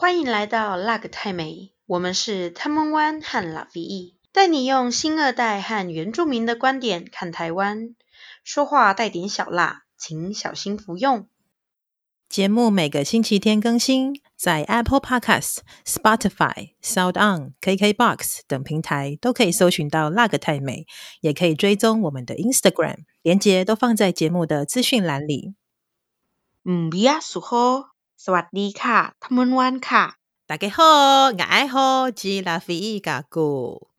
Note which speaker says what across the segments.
Speaker 1: 欢迎来到辣个太美，我们是汤姆湾和拉菲翼，带你用新二代和原住民的观点看台湾，说话带点小辣，请小心服用。
Speaker 2: 节目每个星期天更新，在 Apple Podcast、Spotify、Sound On、KKBox 等平台都可以搜寻到辣个太美，也可以追踪我们的 Instagram，连接都放在节目的资讯栏里。
Speaker 1: 嗯，比亚苏吼。 สวัสดีค่ะ汤姆湾ค่ะ，
Speaker 2: 大家好，我爱好吉拉菲伊嘎古。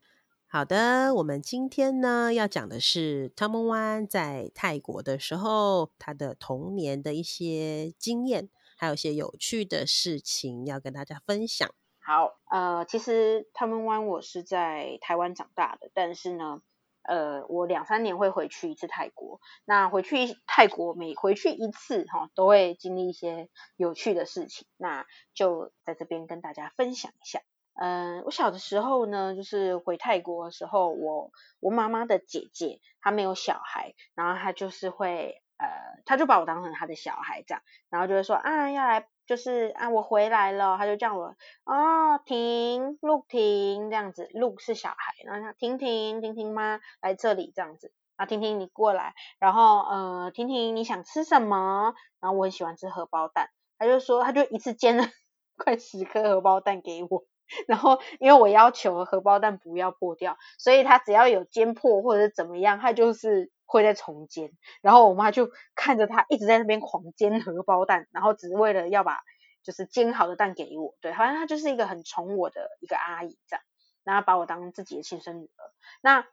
Speaker 2: 好的，我们今天呢要讲的是汤姆湾在泰国的时候，他的童年的一些经验，还有一些有趣的事情要跟大家分享。
Speaker 1: 好，呃，其实汤姆湾我是在台湾长大的，但是呢。 呃，我两三年会回去一次泰国。那回去泰国每回去一次哈、都会经历一些有趣的事情。那就在这边跟大家分享一下。嗯、我小的时候呢，就是回泰国的时候，我我妈妈的姐姐她没有小孩，然后她就是会呃，他就把我当成他的小孩这样，然后就会说啊，要来。就是啊，我回来了，他就叫我哦，婷陆婷这样子陆是小孩，然后他婷婷，婷婷妈来这里这样子，啊，婷婷你过来，然后呃，婷婷你想吃什么？然后我很喜欢吃荷包蛋，他就说他就一次煎了 快十颗荷包蛋给我，然后因为我要求荷包蛋不要破掉，所以他只要有煎破或者是怎么样，他就是。会再重煎，然后我妈就看着他一直在那边狂煎荷包蛋，然后只为了要把就是煎好的蛋给我，对，好像她就是一个很宠我的一个阿姨这样，然后把我当自己的亲生女儿。那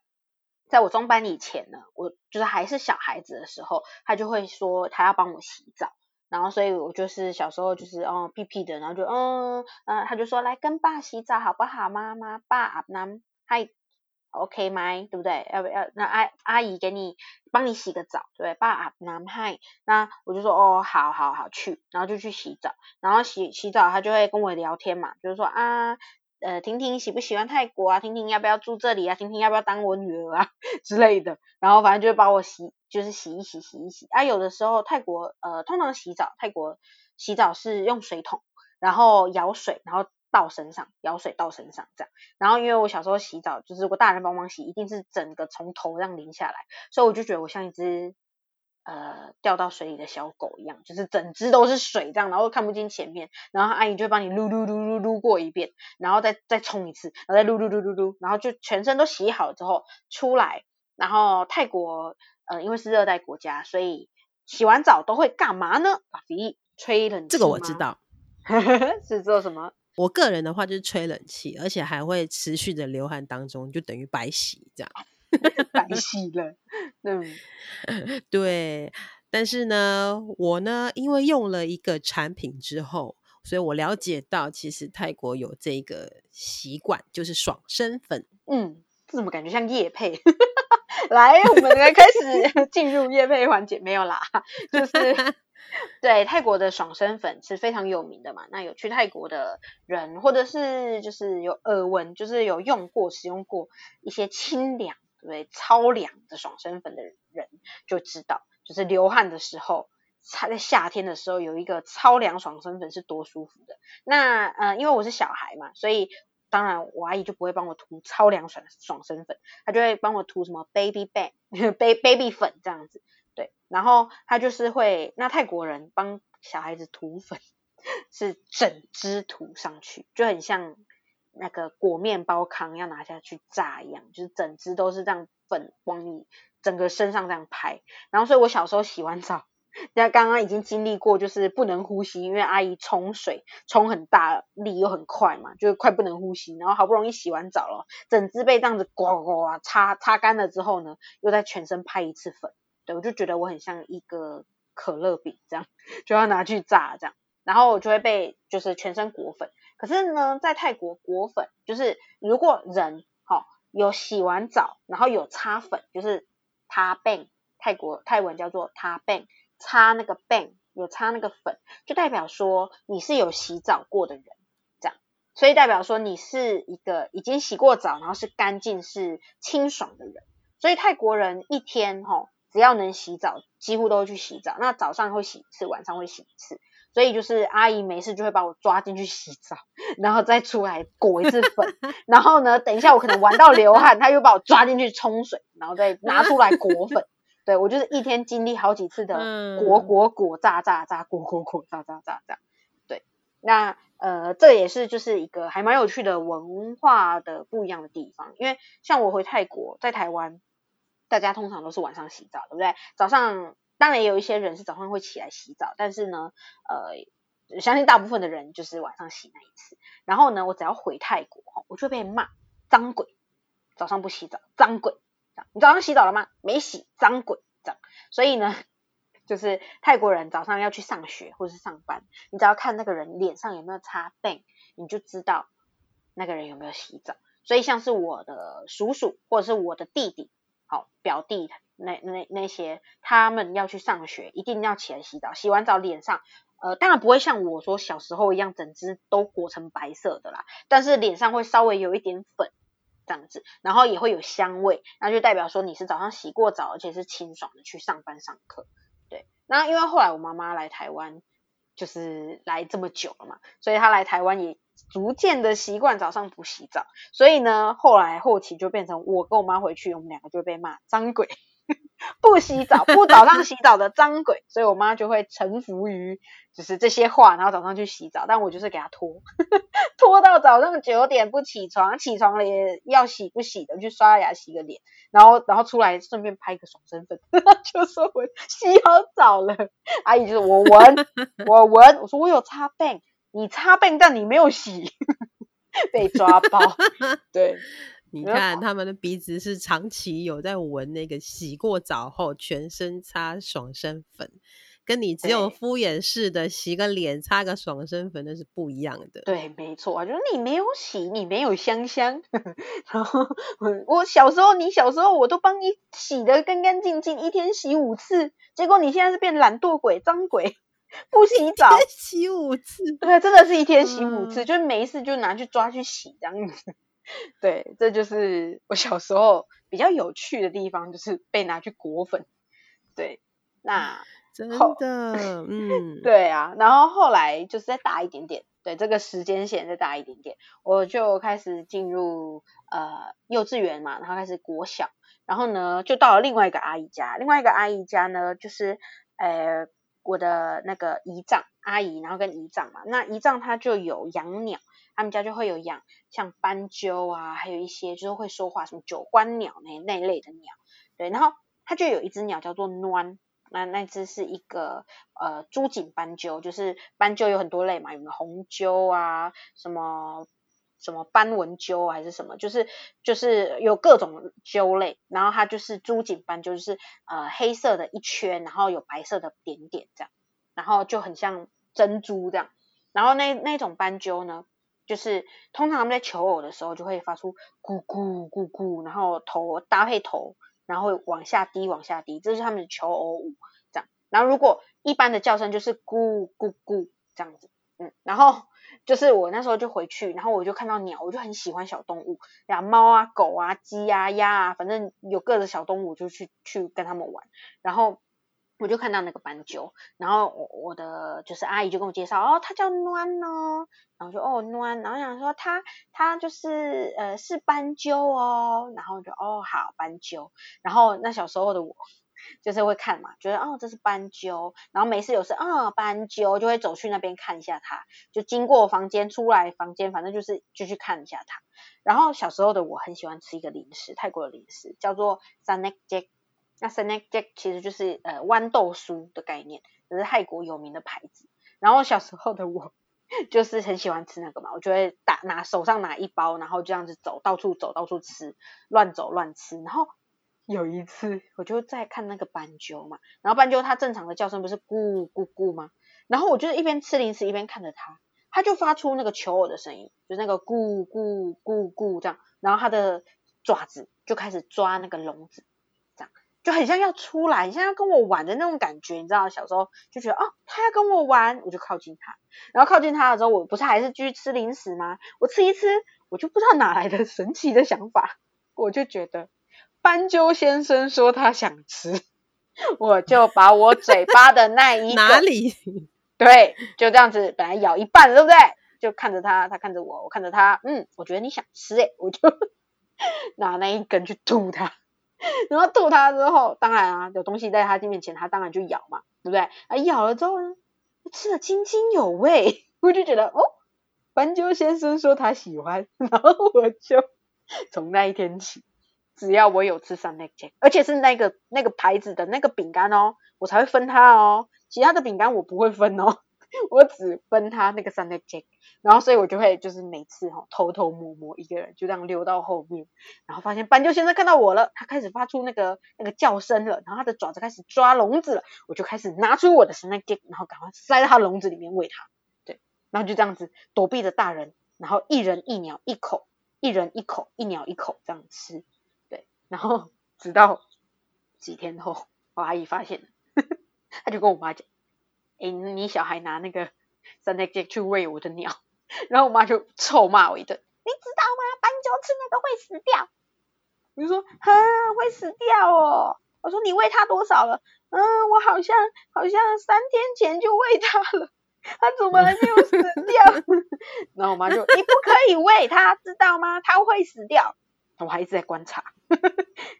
Speaker 1: 在我中班以前呢，我就是还是小孩子的时候，她就会说她要帮我洗澡，然后所以我就是小时候就是哦屁屁的，然后就嗯嗯，他、就说来跟爸洗澡好不好，妈妈爸阿南嗨。OK 吗？对不对？要不要？那阿阿姨给你帮你洗个澡，对不对？爸阿男嗨，那我就说哦，好好好去，然后就去洗澡，然后洗洗澡，他就会跟我聊天嘛，就是说啊，呃，婷婷喜不喜欢泰国啊？婷婷要不要住这里啊？婷婷要不要当我女儿啊 之类的？然后反正就会把我洗，就是洗一洗，洗一洗。啊，有的时候泰国呃，通常洗澡，泰国洗澡是用水桶，然后舀水，然后。倒身上，舀水倒身上这样，然后因为我小时候洗澡，就是如果大人帮忙洗，一定是整个从头这样淋下来，所以我就觉得我像一只呃掉到水里的小狗一样，就是整只都是水这样，然后看不清前面，然后阿姨就会帮你撸撸撸撸撸过一遍，然后再再冲一次，然后再撸撸撸撸撸，然后就全身都洗好之后出来，然后泰国呃因为是热带国家，所以洗完澡都会干嘛呢？把鼻吹冷气。
Speaker 2: 这个我知道，
Speaker 1: 是做什么？
Speaker 2: 我个人的话就是吹冷气，而且还会持续的流汗当中，就等于白洗这样，
Speaker 1: 白洗了。
Speaker 2: 嗯，对。但是呢，我呢，因为用了一个产品之后，所以我了解到，其实泰国有这个习惯，就是爽身粉。
Speaker 1: 嗯，这怎么感觉像夜配？来，我们来开始进入夜配环节，没有啦，就是。对，泰国的爽身粉是非常有名的嘛。那有去泰国的人，或者是就是有耳闻，就是有用过、使用过一些清凉、对？超凉的爽身粉的人就知道，就是流汗的时候，在夏天的时候有一个超凉爽身粉是多舒服的。那呃，因为我是小孩嘛，所以当然我阿姨就不会帮我涂超凉爽爽身粉，她就会帮我涂什么 baby ban，baby baby 粉这样子。对，然后他就是会，那泰国人帮小孩子涂粉，是整只涂上去，就很像那个裹面包糠要拿下去炸一样，就是整只都是这样粉往你整个身上这样拍。然后，所以我小时候洗完澡，那刚刚已经经历过，就是不能呼吸，因为阿姨冲水冲很大力又很快嘛，就快不能呼吸。然后好不容易洗完澡了，整只被这样子呱呱擦擦干了之后呢，又在全身拍一次粉。对，我就觉得我很像一个可乐饼这样，就要拿去炸这样，然后我就会被就是全身裹粉。可是呢，在泰国裹粉，就是如果人齁有洗完澡，然后有擦粉，就是他 bang，泰国泰文叫做他 bang，擦那个 bang，有擦那个粉，就代表说你是有洗澡过的人，这样，所以代表说你是一个已经洗过澡，然后是干净是清爽的人。所以泰国人一天齁。只要能洗澡，几乎都会去洗澡。那早上会洗一次，晚上会洗一次。所以就是阿姨没事就会把我抓进去洗澡，然后再出来裹一次粉，然后呢，等一下我可能玩到流汗，她又把我抓进去冲水，然后再拿出来裹粉。对，我就是一天经历好几次的裹裹裹炸炸炸裹裹裹炸炸炸这样。对，那呃，这也是就是一个还蛮有趣的文化的不一样的地方，因为像我回泰国，在台湾，大家通常都是晚上洗澡，对不对？早上当然也有一些人是早上会起来洗澡，但是呢，呃，相信大部分的人就是晚上洗那一次。然后呢，我只要回泰国，我就被骂脏鬼，早上不洗澡，脏鬼。你早上洗澡了吗？没洗，脏鬼，这样。所以呢，就是泰国人早上要去上学或是上班，你只要看那个人脸上有没有擦 b a n 你就知道那个人有没有洗澡。所以像是我的叔叔或者是我的弟弟，好表弟那那那些，他们要去上学，一定要起来洗澡。洗完澡脸上，呃，当然不会像我说小时候一样，整只都裹成白色的啦，但是脸上会稍微有一点粉。这样子，然后也会有香味，那就代表说你是早上洗过澡，而且是清爽的去上班上课。对，那因为后来我妈妈来台湾，就是来这么久了嘛，所以她来台湾也逐渐的习惯早上不洗澡，所以呢，后来后期就变成我跟我妈回去，我们两个就被骂脏鬼。不洗澡，不早上洗澡的脏鬼，所以我妈就会臣服于就是这些话，然后早上去洗澡。但我就是给她拖，拖到早上九点不起床，起床了也要洗不洗的去刷牙洗个脸，然后然后出来顺便拍个爽身粉，就说我洗好澡了。阿姨就是我闻我闻，我说我有擦背，你擦背但你没有洗，被抓包，对。
Speaker 2: 你看他们的鼻子是长期有在闻那个洗过澡后全身擦爽身粉，跟你只有敷衍式的洗个脸擦个爽身粉那是不一样的。
Speaker 1: 对，没错啊，就是你没有洗，你没有香香。然后我小时候，你小时候我都帮你洗的干干净净，一天洗五次，结果你现在是变懒惰鬼、脏鬼，不洗澡
Speaker 2: 洗五次。
Speaker 1: 对，真的是一天洗五次，嗯、就是没事就拿去抓去洗这样子。对，这就是我小时候比较有趣的地方，就是被拿去裹粉。对，那
Speaker 2: 真的，嗯，
Speaker 1: 对啊。然后后来就是再大一点点，对，这个时间线再大一点点，我就开始进入呃幼稚园嘛，然后开始国小，然后呢就到了另外一个阿姨家，另外一个阿姨家呢就是呃我的那个姨丈阿姨，然后跟姨丈嘛，那姨丈他就有养鸟。他们家就会有养像斑鸠啊，还有一些就是会说话，什么九官鸟那那一类的鸟，对，然后它就有一只鸟叫做鸾，那那只是一个呃珠颈斑鸠，就是斑鸠有很多类嘛，有没有红鸠啊，什么什么斑纹鸠还是什么，就是就是有各种鸠类，然后它就是珠颈斑鸠，就是呃黑色的一圈，然后有白色的点点这样，然后就很像珍珠这样，然后那那种斑鸠呢，就是通常他们在求偶的时候就会发出咕咕咕咕，然后头搭配头，然后往下低往下低，这是他们的求偶舞这样。然后如果一般的叫声就是咕咕咕这样子，嗯，然后就是我那时候就回去，然后我就看到鸟，我就很喜欢小动物，呀猫啊狗啊鸡啊鸭啊，反正有各的小动物就去去跟他们玩，然后。我就看到那个斑鸠，然后我我的就是阿姨就跟我介绍，哦，它叫暖哦，然后就哦暖，然后想说它它就是呃是斑鸠哦，然后就哦好斑鸠，然后那小时候的我就是会看嘛，觉得哦这是斑鸠，然后没事有事啊斑鸠就会走去那边看一下它，就经过房间出来房间，反正就是就去看一下它，然后小时候的我很喜欢吃一个零食，泰国的零食叫做 Snack Jack。那 Snack Jack 其实就是呃豌豆酥的概念，这是泰国有名的牌子。然后小时候的我 就是很喜欢吃那个嘛，我就会打拿手上拿一包，然后这样子走到处走到处吃，乱走乱吃。然后有一次我就在看那个斑鸠嘛，然后斑鸠它正常的叫声不是咕咕咕吗？然后我就一边吃零食一边看着它，它就发出那个求偶的声音，就是那个咕咕咕咕这样，然后它的爪子就开始抓那个笼子。就很像要出来，很像要跟我玩的那种感觉，你知道，小时候就觉得哦，他要跟我玩，我就靠近他，然后靠近他的时候，我不是还是继续吃零食吗？我吃一吃，我就不知道哪来的神奇的想法，我就觉得斑鸠先生说他想吃，我就把我嘴巴的那一个
Speaker 2: 哪里
Speaker 1: 对，就这样子，本来咬一半，对不对？就看着他，他看着我，我看着他，嗯，我觉得你想吃诶，我就 拿那一根去吐他，然后吐他之后，当然啊，有东西在他面前，他当然就咬嘛，对不对？啊，咬了之后呢，吃得津津有味，我就觉得哦，斑鸠先生说他喜欢，然后我就从那一天起，只要我有吃 Snack Jack，而且是那个那个牌子的那个饼干哦，我才会分他哦，其他的饼干我不会分哦。我只分他那个 Snack Jack，然后所以我就会就是每次哈、哦、偷偷摸摸一个人就这样溜到后面，然后发现斑鸠先生看到我了，他开始发出那个那个叫声了，然后他的爪子开始抓笼子了，我就开始拿出我的 Snack Jack，然后赶快塞到他笼子里面喂他，对，然后就这样子躲避着大人，然后一人一鸟一口，一人一口，一鸟一口这样吃，对，然后 直到几天后，我阿姨发现了，呵呵他就跟我妈讲。哎，你小孩拿那个 Snack Jack 去喂我的鸟，然后我妈就臭骂我一顿。你知道吗？斑鸠吃那个会死掉。我就说，哈，会死掉哦。我说你喂它多少了？嗯，我好像好像三天前就喂它了，它怎么还没有死掉？然后我妈就，你不可以喂它，知道吗？它会死掉。我还一直在观察，呵呵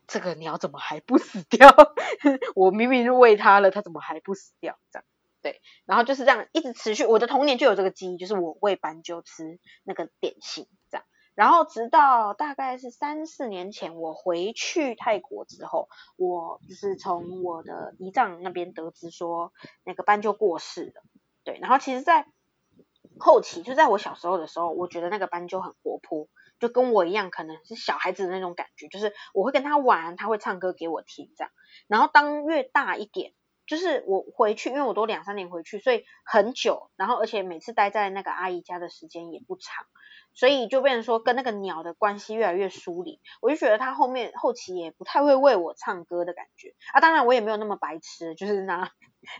Speaker 1: 这个鸟怎么还不死掉？我明明就喂它了，它怎么还不死掉？这样。对，然后就是这样一直持续。我的童年就有这个记忆，就是我喂斑鸠吃那个点心，这样。然后直到大概是三四年前，我回去泰国之后，我就是从我的姨丈那边得知说，那个斑鸠过世了。对，然后其实，在后期，就在我小时候的时候，我觉得那个斑鸠很活泼，就跟我一样，可能是小孩子的那种感觉，就是我会跟他玩，他会唱歌给我听，这样。然后当越大一点。就是我回去，因为我都两三年回去，所以很久，然后而且每次待在那个阿姨家的时间也不长，所以就变成说跟那个鸟的关系越来越疏离。我就觉得它后面后期也不太会为我唱歌的感觉啊，当然我也没有那么白痴，就是拿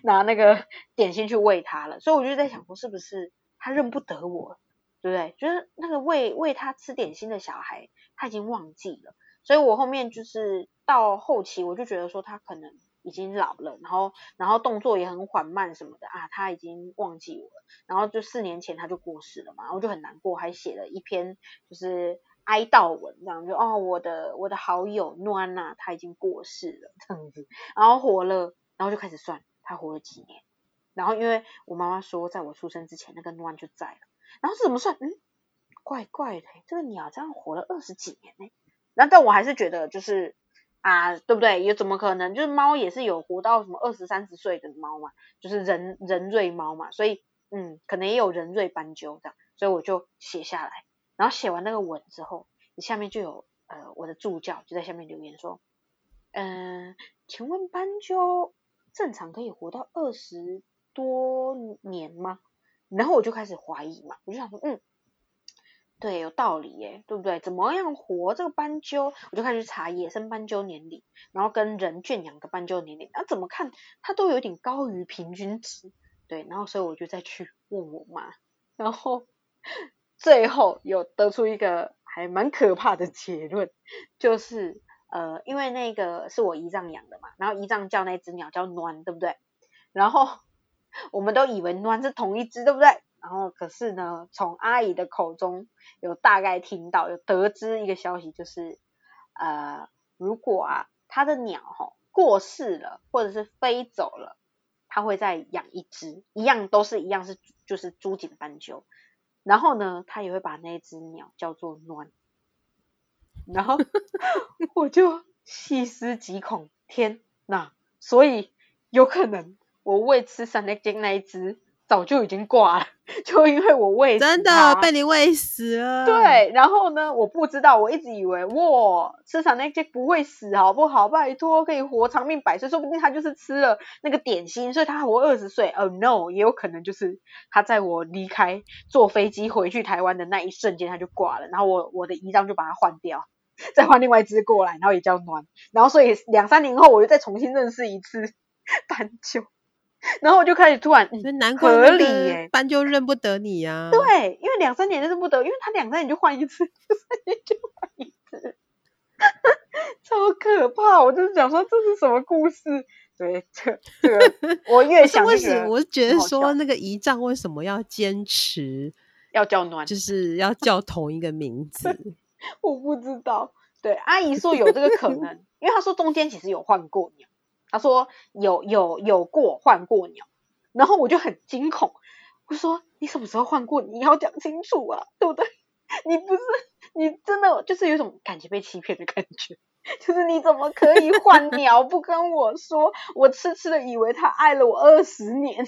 Speaker 1: 拿那个 点心去喂它了。所以我就在想说，是不是它认不得我，对不对？就是那个喂喂它吃点心的小孩，他已经忘记了。所以我后面就是到后期，我就觉得说他可能。已经老了，然后然后动作也很缓慢什么的啊，他已经忘记我了。然后就四年前他就过世了嘛，然后就很难过，还写了一篇就是哀悼文，这样就哦，我的我的好友暖呐，他已经过世了这样子，然后活了，然后就开始算他活了几年。然后因为我妈妈说，在我出生之前那个暖就在了，然后是怎么算？嗯，怪怪的，这个鸟这样活了二十几年呢。那但我还是觉得就是。啊，对不对？也怎么可能？就是猫也是有活到什么二十三十岁的猫嘛，就是人人瑞猫嘛，所以嗯，可能也有人瑞斑鸠这样，所以我就写下来，然后写完那个文之后，你下面就有呃我的助教就在下面留言说，嗯、呃，请问斑鸠正常可以活到二十多年吗？然后我就开始怀疑嘛，我就想说，嗯。对，有道理耶，对不对？怎么样活这个斑鸠？我就开始查野生斑鸠年龄，然后跟人圈养的斑鸠年龄，啊，怎么看它都有点高于平均值。对，然后所以我就再去问我妈，然后最后有得出一个还蛮可怕的结论，就是呃，因为那个是我姨丈养的嘛，然后姨丈叫那只鸟叫暖，对不对？然后 我们都以为暖是同一只，对不对？然后可是呢，从阿姨的口中有大概听到，有得知一个消息，就是呃，如果啊，他的鸟哈过世了，或者是飞走了，他会再养一只，一样都是一样是就是朱颈斑鸠，然后呢，他也会把那只鸟叫做暖，然后 我就细思极恐，天呐，所以有可能我喂吃 Snack Jack 那一只。早就已经挂了，就因为我喂
Speaker 2: 真的被你喂死了。
Speaker 1: 对，然后呢，我不知道，我一直以为哇，吃 Snack Jack 不会死，好不好？拜托，可以活长命百岁，说不定他就是吃了那个点心，所以他活二十岁。哦、oh, no，也有可能就是他在我离开坐飞机回去台湾的那一瞬间他就挂了，然后我我的姨丈就把它换掉，再换另外一只过来，然后也叫暖，然后所以两三年后我又再重新认识一次 斑鸠。然后我就开始突然，嗯，合理耶，
Speaker 2: 班就认不得你呀、啊。
Speaker 1: 对，因为两三年认不得，因为他两三年就换一次，两三年就换一次，超可怕！我就是想说这是什么故事？对，这这个 我越想越什么，
Speaker 2: 我是觉得说那个仪仗为什么要坚持
Speaker 1: 要叫暖，
Speaker 2: 就是要叫同一个名字？
Speaker 1: 我不知道。对，阿姨说有这个可能，因为她说中间其实有换过鸟，她说有有有过换过鸟，然后我就很惊恐，我说你什么时候换过？你要讲清楚啊，对不对？你不是你真的就是有一种感觉被欺骗的感觉。就是你怎么可以换鸟不跟我说？我痴痴的以为他爱了我二十年，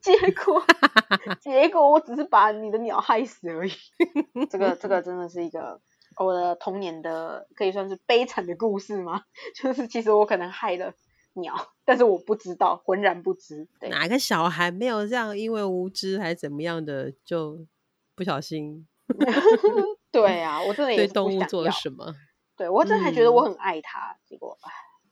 Speaker 1: 结果 结果我只是把你的鸟害死而已。这个这个真的是一个我的童年的可以算是悲惨的故事吗？就是其实我可能害了鸟，但是我不知道，浑然不知。对，
Speaker 2: 哪个小孩没有这样？因为无知还是怎么样的，就不小心？
Speaker 1: 对啊，我真的也
Speaker 2: 对动物做了什么？
Speaker 1: 对，我真的还觉得我很爱他，嗯、结果唉，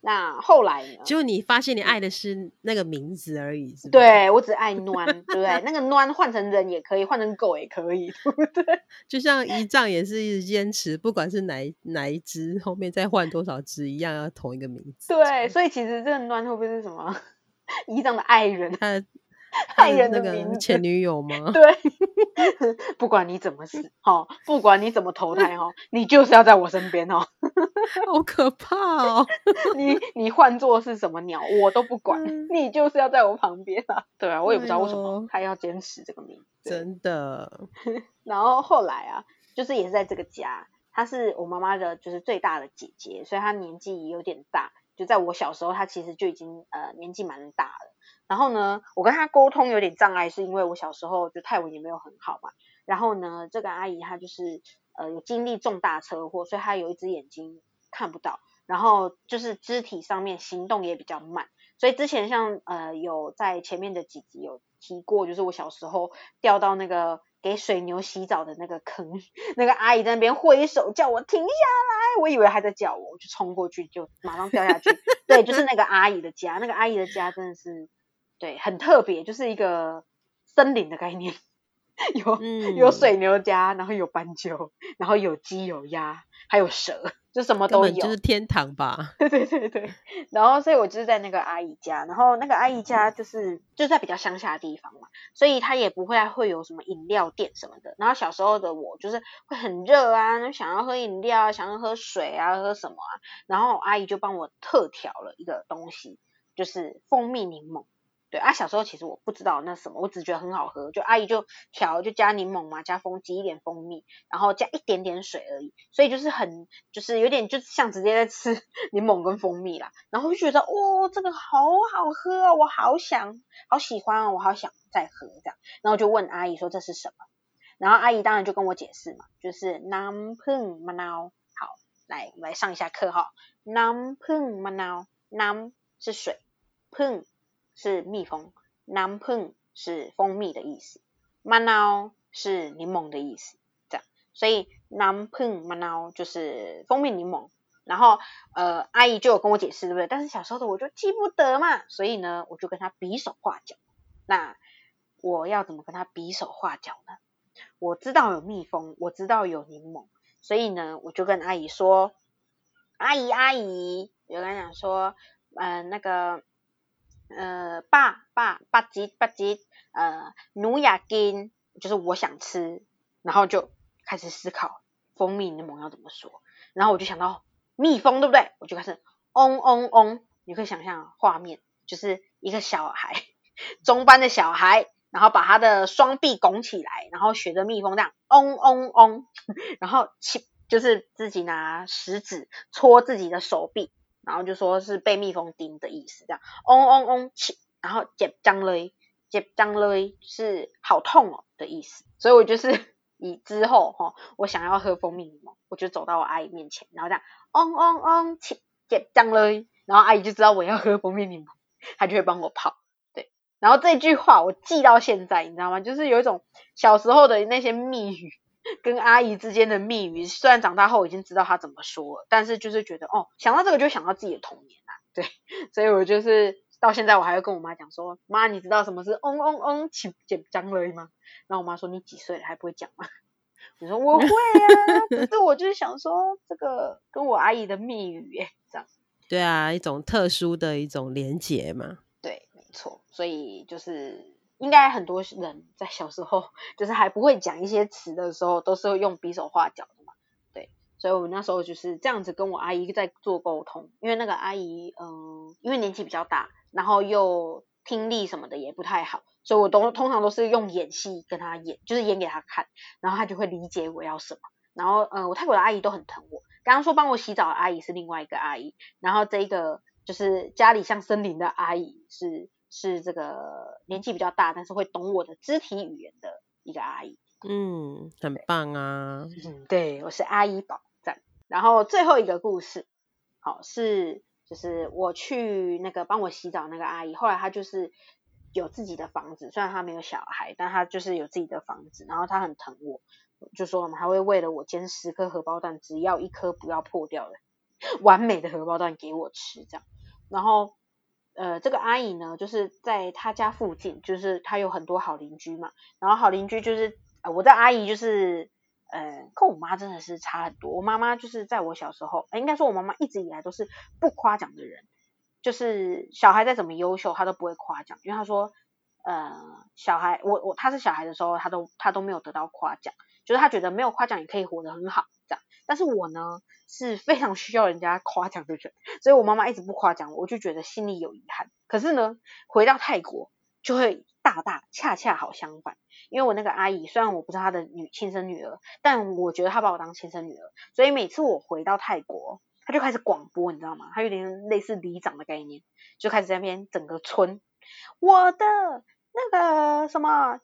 Speaker 1: 那后来呢？
Speaker 2: 就你发现你爱的是那个名字而已，是是
Speaker 1: 对，我只爱暖，对不对？那个暖换成人也可以，换成狗也可以，对不对？
Speaker 2: 就像一丈也是一直坚持，不管是哪哪一只，后面再换多少只，一样要同一个名字。
Speaker 1: 对，所以其实这个暖会不会是什么 一丈的爱人？他 爱人的名字，
Speaker 2: 前女友吗？
Speaker 1: 对，不管你怎么死，哈，不管你怎么投胎，哈，你就是要在我身边，哦，
Speaker 2: 好可怕哦！
Speaker 1: 你你换做是什么鸟，我都不管，你就是要在我旁边啊！对啊，我也不知道为什么他要坚持这个名字，
Speaker 2: 真的。
Speaker 1: 然后后来啊，就是也是在这个家，她是我妈妈的，就是最大的姐姐，所以她年纪有点大，就在我小时候，她其实就已经呃年纪蛮大了。然后呢，我跟他沟通有点障碍，是因为我小时候就泰文也没有很好嘛。然后呢，这个阿姨她就是呃有经历重大车祸，所以她有一只眼睛看不到，然后就是肢体上面行动也比较慢。所以之前像呃有在前面的几集有提过，就是我小时候掉到那个给水牛洗澡的那个坑，那个阿姨在那边挥手叫我停下来，我以为她在叫我，我就冲过去就马上掉下去。对，就是那个阿姨的家，那个阿姨的家真的是。对，很特别，就是一个森林的概念，有、嗯、有水牛家，然后有斑鸠，然后有鸡有鸭，还有蛇，就什么都有，
Speaker 2: 就是天堂吧？
Speaker 1: 对对对对。然后，所以我就是在那个阿姨家，然后那个阿姨家就是就在比较乡下的地方嘛，所以她也不会会有什么饮料店什么的。然后小时候的我就是会很热啊，想要喝饮料啊，想要喝水啊，喝什么啊？然后阿姨就帮我特调了一个东西，就是蜂蜜柠檬。对啊，小时候其实我不知道那什么，我只觉得很好喝，就阿姨就调，就加柠檬嘛，加蜂挤一点蜂蜜，然后加一点点水而已，所以就是很就是有点就像直接在吃 柠檬跟蜂蜜啦，然后就觉得哦，这个好好喝啊，我好想好喜欢啊，我好想再喝这样，然后就问阿姨说这是什么，然后阿姨当然就跟我解释嘛，就是 Nam Pung manao，好，来来上一下课哈，Nam Pung manao，nam 是水，Pung 是蜜蜂，Nam Pung 是蜂蜜的意思，manao 是柠檬的意思，这样，所以 Nam Pung Manaw 就是蜂蜜柠檬。然后呃，阿姨就有跟我解释，对不对？但是小时候的我就记不得嘛，所以呢，我就跟他比手画脚。那我要怎么跟他比手画脚呢？我知道有蜜蜂，我知道有柠檬，所以呢，我就跟阿姨说：“阿姨，阿姨，我就跟他讲说，嗯、呃，那个。”呃，爸爸爸吉爸吉，呃，努亚金就是我想吃，然后就开始思考蜂蜜柠檬要怎么说，然后我就想到蜜蜂，对不对？我就开始嗡嗡嗡，你可以想象画面，就是一个小孩，中班的小孩，然后把他的双臂拱起来，然后学着蜜蜂这样嗡嗡嗡，然后起就是自己拿食指戳自己的手臂。然后就说是被蜜蜂叮的意思，这样，嗡嗡嗡，起，然后接张嘞，接张嘞是好痛哦的意思，所以我就是 以之后哈，我想要喝蜂蜜柠檬，我就走到我阿姨面前，然后这样，嗡嗡嗡，起，接张嘞，然后阿姨就知道我要喝蜂蜜柠檬，她就会帮我泡，对，然后这句话我记到现在，你知道吗？就是有一种小时候的那些密语。跟阿姨之间的密语，虽然长大后已经知道她怎么说了，但是就是觉得哦，想到这个就想到自己的童年啊，对，所以我就是到现在我还会跟我妈讲说，妈，你知道什么是嗡嗡嗡起简张了吗？然后我妈说，你几岁了还不会讲吗？我说我会啊，可是我就是想说这个跟我阿姨的密语哎，这样，
Speaker 2: 对啊，一种特殊的一种连结嘛。
Speaker 1: 对，没错。所以就是应该很多人在小时候就是还不会讲一些词的时候，都是会用比手画脚的嘛。对，所以我们那时候就是这样子跟我阿姨在做沟通，因为那个阿姨嗯、因为年纪比较大，然后又听力什么的也不太好。所以我都通常都是用演戏跟她演，就是演给她看，然后她就会理解我要什么。然后，嗯、呃，我泰国的阿姨都很疼我。刚刚说帮我洗澡的阿姨是另外一个阿姨，然后这一个就是家里像森林的阿姨是是这个年纪比较大，但是会懂我的肢体语言的一个阿姨。
Speaker 2: 嗯，很棒啊。
Speaker 1: 嗯，对，我是阿姨宝赞。然后最后一个故事，好，是就是我去那个帮我洗澡那个阿姨，后来她就是。有自己的房子，虽然她没有小孩，但她就是有自己的房子。然后她很疼我，就说我们还会为了我煎十颗荷包蛋，只要一颗不要破掉的 完美的荷包蛋给我吃，这样。然后呃，这个阿姨呢，就是在她家附近，就是她有很多好邻居嘛。然后好邻居就是呃，我的阿姨就是呃，跟我妈真的是差很多。我妈妈就是在我小时候，呃，应该说我妈妈一直以来都是不夸奖的人。就是小孩再怎么优秀，他都不会夸奖，因为他说，呃，小孩我我他是小孩的时候，他都他都没有得到夸奖，就是他觉得没有夸奖也可以活得很好。但是我呢是非常需要人家夸奖的人，所以我妈妈一直不夸奖我，我就觉得心里有遗憾。可是呢，回到泰国就会大大恰恰好相反，因为我那个阿姨虽然我不是她的女亲生女儿，但我觉得她把我当亲生女儿，所以每次我回到泰国。他就开始广播，你知道吗？他有点类似里长的概念，就开始在那边整个村，我的那个什么，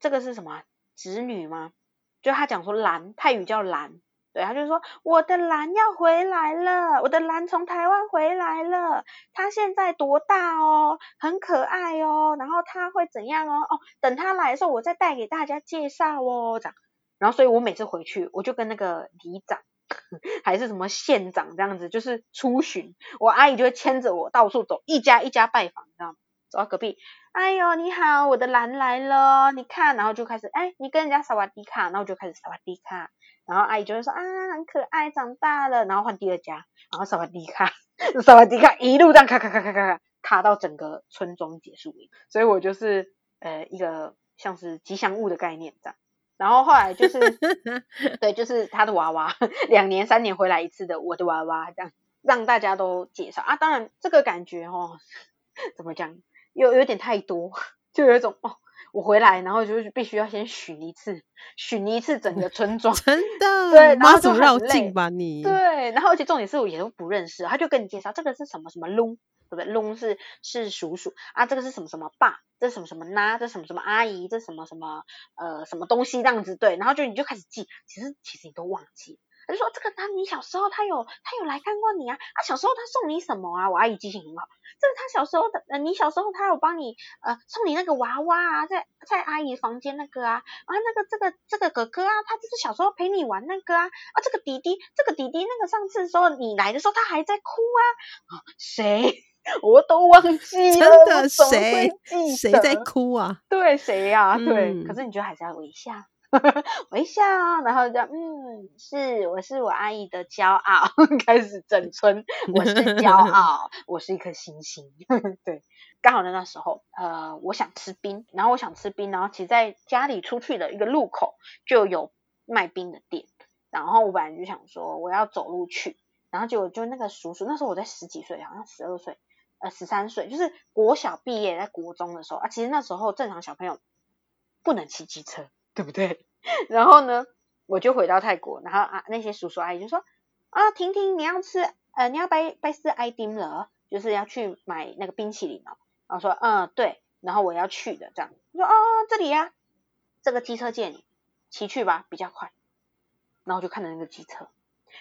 Speaker 1: 这个是什么侄女吗？就他讲说兰，泰语叫兰，对，他就说我的兰要回来了，我的兰从台湾回来了，他现在多大哦？很可爱哦，然后他会怎样哦？哦，等他来的时候，我再带给大家介绍哦，这样。然后，所以我每次回去，我就跟那个里长。还是什么县长这样子，就是出巡，我阿姨就会牵着我到处走，一家一家拜访，你知道吗？走到隔壁，哎呦你好，我的兰来了，你看，然后就开始，哎，你跟人家萨瓦迪卡，然后就开始萨瓦迪卡，然后阿姨就会说啊，很可爱，长大了，然后换第二家，然后萨瓦迪卡，萨瓦迪卡，一路这样卡卡卡卡卡卡，卡到整个村庄结束，所以我就是呃一个像是吉祥物的概念这样。然后后来就是，对，就是他的娃娃，两年三年回来一次的我的娃娃，这样让大家都介绍啊。当然这个感觉哦，怎么讲，有有点太多，就有一种哦，我回来然后就是必须要先巡一次，巡一次整个村庄，
Speaker 2: 真的，
Speaker 1: 对，然后就
Speaker 2: 绕境吧你，
Speaker 1: 对，然后而且重点是我也都不认识，他就跟你介绍这个是什么什么龙。对不对？龙是是叔叔啊，这个是什么什么爸，这什么什么妈，这什么什么阿姨，这什么什么呃什么东西这样子对，然后就你就开始记，其实其实你都忘记，他就说这个他你小时候他有他有来看过你啊，啊小时候他送你什么啊？我阿姨记性很好，这是他小时候的呃你小时候他有帮你呃送你那个娃娃啊，在在阿姨房间那个啊啊那个这个这个哥哥啊，他就是小时候陪你玩那个啊啊这个弟弟这个弟弟那个上次说你来的时候他还在哭啊啊谁？我都忘记了，
Speaker 2: 真的谁谁在哭啊？
Speaker 1: 对，谁呀、啊？对、嗯，可是你觉得还是要微笑，微笑，然后就嗯，是，我是我阿姨的骄傲，开始整村，我是骄傲，我是一颗星星。对，刚好在那时候，呃，我想吃冰，然后我想吃冰，然后其实在家里出去的一个路口就有卖冰的店，然后我本来就想说我要走路去，然后结果就那个叔叔，那时候我在十几岁，好像十二岁。呃，十三岁就是国小毕业，在国中的时候啊，其实那时候正常小朋友不能骑机车，对不对？然后呢，我就回到泰国，然后啊，那些叔叔阿姨就说啊，婷婷你要吃呃，你要拜拜丝爱丁了，就是要去买那个冰淇淋哦。然后说嗯，对，然后我要去的这样，我说哦，这里呀，这个机车借你骑去吧，比较快。然后就看着那个机车，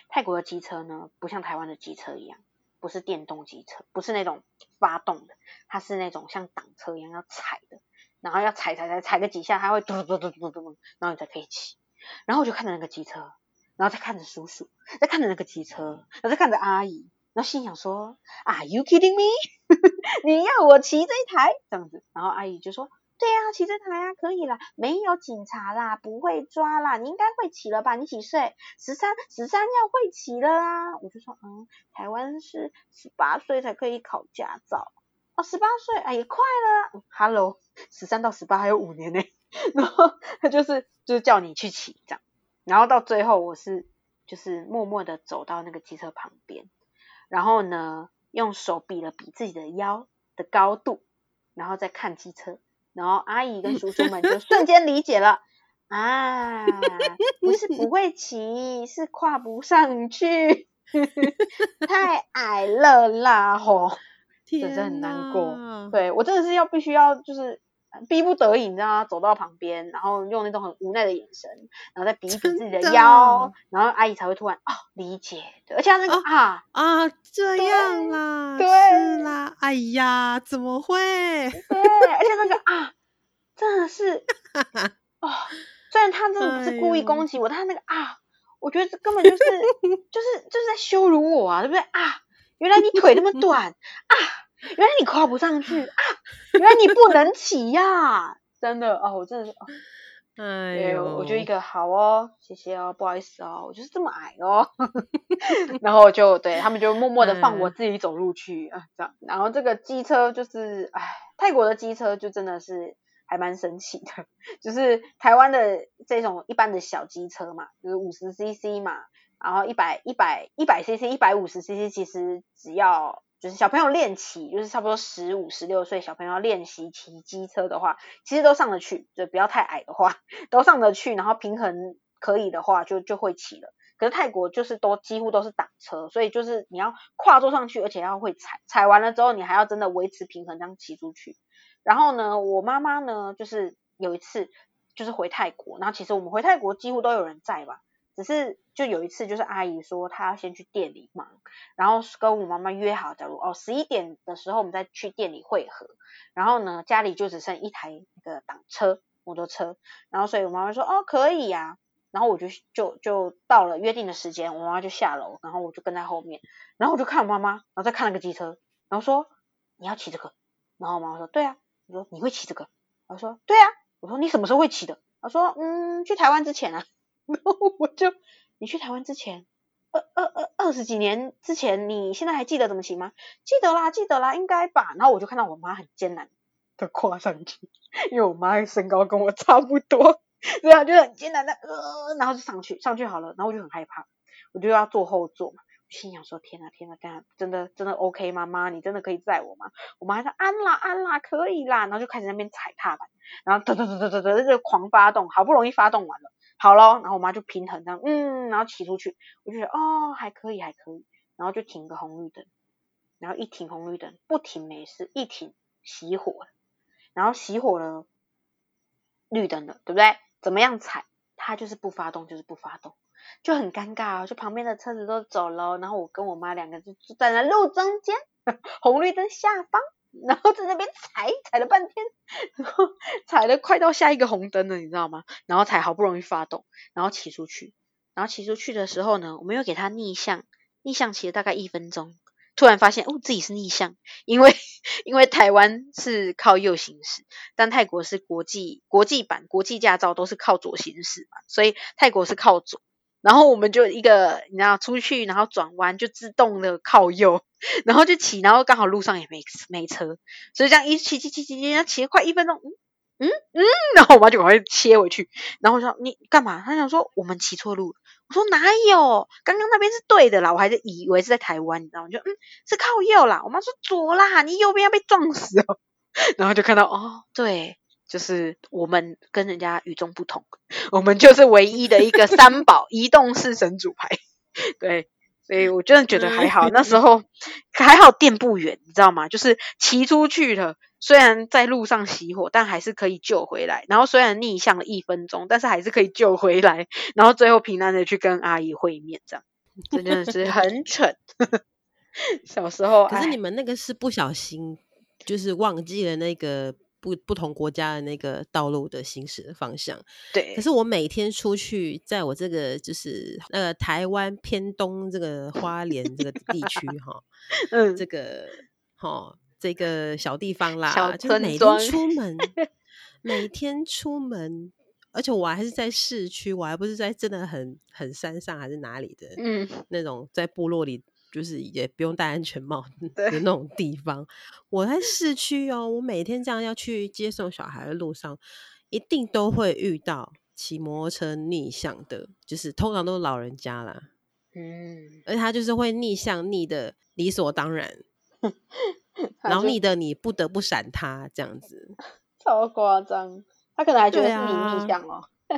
Speaker 1: 泰国的机车呢，不像台湾的机车一样。不是电动机车，不是那种发动的，它是那种像挡车一样要踩的，然后要踩踩踩踩个几下，它会嘟嘟嘟嘟嘟嘟，然后你才可以骑。然后我就看着那个机车，然后再看着叔叔，再看着那个机车，然后再看着阿姨，然后心想说：Are you kidding me？你要我骑这一台这样子？然后阿姨就说：对呀，骑这台啊，可以啦，没有警察啦，不会抓啦，你应该会骑了吧？你几岁？十三，十三要会骑了啊！我就说，嗯，台湾是十八岁才可以考驾照。哦，十八岁，哎，也快了。Hello，十三到十八还有五年呢。然后他就是就是叫你去骑这样，然后到最后我是就是默默的走到那个机车旁边，然后呢用手比了比自己的腰的高度，然后再看机车，然后阿姨跟叔叔们就瞬间理解了啊，不是不会骑，是跨不上去，太矮了啦吼，真的很难过，对我真的是要必须要就是。逼不得已，你知道吗？走到旁边，然后用那种很无奈的眼神，然后再比一比自己的腰，然后阿姨才会突然哦理解，而且那个、哦、啊
Speaker 2: 啊这样啦，对，啦，哎呀，怎么会？
Speaker 1: 对，而且那个啊，真的是 哦，虽然他真的不是故意攻击我，哎、但他那个啊，我觉得这根本就是就是就是在羞辱我啊，对不对啊？原来你腿那么短啊！原来你跨不上去啊！原来你不能骑呀、啊！真的哦，我真的是，哦、
Speaker 2: 哎呦，
Speaker 1: 我就一个好哦，谢谢哦，不好意思哦，我就是这么矮哦。然后就对他们就默默的放我自己走路去啊，这样。然后这个机车就是，哎，泰国的机车就真的是还蛮神奇的，就是台湾的这种一般的小机车嘛，就是五十 CC 嘛，然后一百一百一百 CC 一百五十 CC，其实只要。就是小朋友练骑，就是差不多十五、十六岁小朋友要练习骑机车的话，其实都上得去，就不要太矮的话，都上得去。然后平衡可以的话就，就就会骑了。可是泰国就是都几乎都是挡车，所以就是你要跨坐上去，而且要会踩，踩完了之后你还要真的维持平衡这样骑出去。然后呢，我妈妈呢，就是有一次就是回泰国，然后其实我们回泰国几乎都有人在吧。只是就有一次，就是阿姨说她要先去店里忙，然后跟我妈妈约好，假如哦十一点的时候我们再去店里汇合。然后呢，家里就只剩一台那个挡车摩托车，然后所以我妈妈说哦可以呀、然后我就就就到了约定的时间，我妈妈就下楼，然后我就跟在后面，然后我就看我妈妈，然后再看那个机车，然后说你要骑这个，然后我妈妈说对啊，我说你会骑这个，我说对啊，我说你什么时候会骑的？她说嗯去台湾之前啊。然后我就，你去台湾之前，二二二二十几年之前，你现在还记得怎么骑吗？记得啦，记得啦，应该吧。然后我就看到我妈很艰难的跨上去，因为我妈身高跟我差不多，对啊，就很艰难的呃，然后就上去，上去好了，然后我就很害怕，我就要坐后座嘛。我心想说：天呐，天呐，真的真的 OK 吗？妈，你真的可以载我吗？我妈说：安啦，安啦，可以啦。然后就开始那边踩踏板，然后哒哒哒哒哒哒就狂发动，好不容易发动完了。好咯，然后我妈就平衡这样，嗯，然后骑出去，我就觉得哦还可以还可以，然后就停个红绿灯，然后一停红绿灯不停没事，一停熄火，然后熄火了，绿灯了，对不对？怎么样踩，它就是不发动，就是不发动，就很尴尬啊，就旁边的车子都走了，然后我跟我妈两个就站在路中间，红绿灯下方。然后在那边踩踩了半天，然后 踩了快到下一个红灯了，你知道吗？然后才好不容易发动，然后骑出去，然后骑出去的时候呢，我们又给他逆向，逆向骑了大概一分钟，突然发现哦自己是逆向，因为因为台湾是靠右行驶，但泰国是国际国际版国际驾照都是靠左行驶嘛，所以泰国是靠左。然后我们就一个，你知道，出去然后转弯就自动的靠右，然后就骑，然后刚好路上也没没车，所以这样一骑骑骑骑骑，骑了快一分钟，嗯嗯嗯，然后我妈就赶快切回去，然后我说你干嘛？她想说我们骑错路，我说哪有，刚刚那边是对的啦，我还是以为是在台湾，你知道吗？就嗯是靠右啦，我妈说左啦，你右边要被撞死哦，然后就看到哦对。就是我们跟人家与众不同，我们就是唯一的一个三宝 移动式神主牌，对，所以我真的觉得还好，那时候还好店不远，你知道吗？就是骑出去了，虽然在路上熄火，但还是可以救回来。然后虽然逆向了一分钟，但是还是可以救回来。然后最后平安的去跟阿姨会面，这样真的是很蠢。小时候，
Speaker 2: 可是你们那个是不小心，就是忘记了那个。不不同国家的那个道路的行驶的方向，
Speaker 1: 对。
Speaker 2: 可是我每天出去，在我这个就是呃台湾偏东这个花莲这个地区哈，嗯，这个哈、哦、这个小地方啦，小，就每天出门，每天出门，而且我还是在市区，我还不是在真的很很山上还是哪里的，嗯，那种在部落里，就是也不用戴安全帽的那种地方。我在市区哦，我每天这样要去接送小孩的路上，一定都会遇到骑摩托车逆向的，就是通常都是老人家啦。嗯，而他就是会逆向逆的理所当然，然后逆的你不得不闪他这样子，
Speaker 1: 超夸张。他可能还觉得是你逆向哦，啊、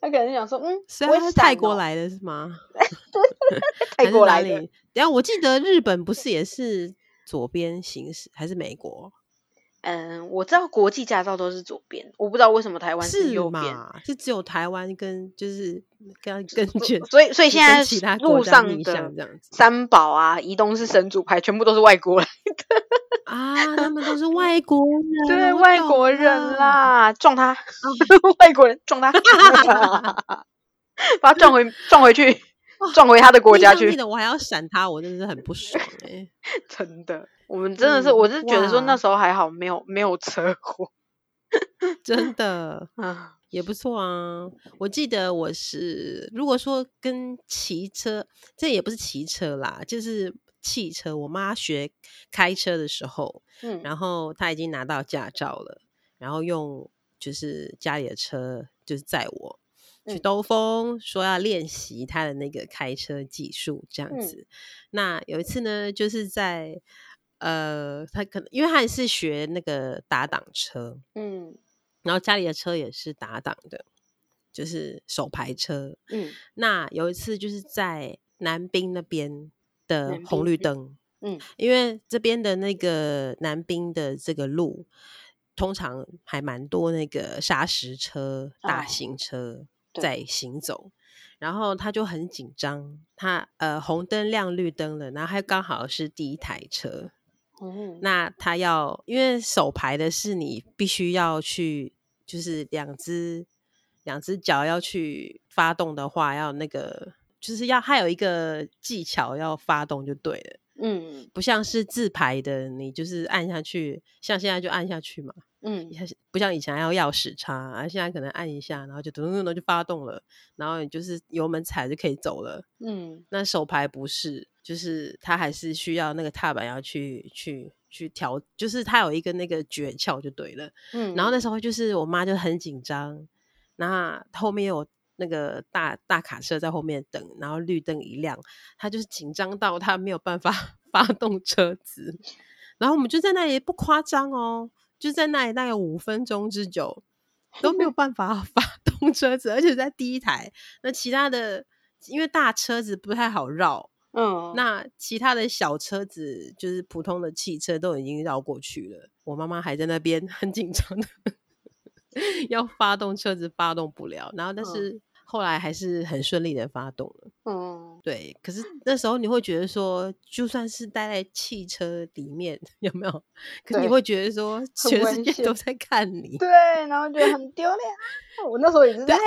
Speaker 1: 他可能想说，嗯，
Speaker 2: 是他是泰国来的是吗？
Speaker 1: 泰国来的。
Speaker 2: 等下我记得日本不是也是左边行驶，还是美国？
Speaker 1: 嗯，我知道国际驾照都是左边，我不知道为什么台湾是右边，
Speaker 2: 是只有台湾跟就是跟跟卷，
Speaker 1: 所以所以现在其他路上的三宝啊，移动是神主牌全部都是外国来的
Speaker 2: 啊，他们都是外国 人，
Speaker 1: 对外国人啦，撞他，外国人撞他，把他撞回撞回去，撞回他的国家去，
Speaker 2: 我还要闪他，我真的是很不爽哎，
Speaker 1: 真的。我们真的是，嗯、我是觉得说那时候还好，没有没有车祸，
Speaker 2: 真的啊，也不错啊。我记得我是，如果说跟骑车，这也不是骑车啦，就是汽车。我妈学开车的时候，嗯，然后她已经拿到驾照了，然后用就是家里的车，就是载我去兜风，嗯、说要练习他的那个开车技术这样子。嗯、那有一次呢，就是在。呃，他可能因为他也是学那个打挡车，嗯，然后家里的车也是打挡的，就是手排车，嗯。那有一次就是在南滨那边的红绿灯，嗯，因为这边的那个南滨的这个路，通常还蛮多那个砂石车、大型。车在行走，哦、然后他就很紧张，他呃红灯亮绿灯了，然后还刚好是第一台车。嗯，那他要，因为手排的是你必须要去，就是两只两只脚要去发动的话，要那个就是要还有一个技巧要发动就对了。嗯，不像是自排的，你就是按下去，像现在就按下去嘛。嗯，不像以前还要钥匙插，而现在可能按一下，然后就咚咚咚就发动了，然后你就是油门踩就可以走了。嗯，那手排不是。就是它还是需要那个踏板要去去去调，就是他有一个那个诀窍就对了。嗯，然后那时候就是我妈就很紧张，那后面有那个大大卡车在后面等，然后绿灯一亮，她就是紧张到她没有办法 发动车子，然后我们就在那里不夸张哦，就在那里大概五分钟之久都没有 办法 发动车子，而且在第一台，那其他的因为大车子不太好绕。嗯，那其他的小车子就是普通的汽车都已经绕过去了，我妈妈还在那边 很紧张的要发动车子，发动不了。然后但是后来还是很顺利的发动了。嗯，对。可是那时候你会觉得说，就算是待在汽车里面，有没有？可是你会觉得说，全世界都在看你。
Speaker 1: 对，然后觉得很丢脸。我那时候也是在。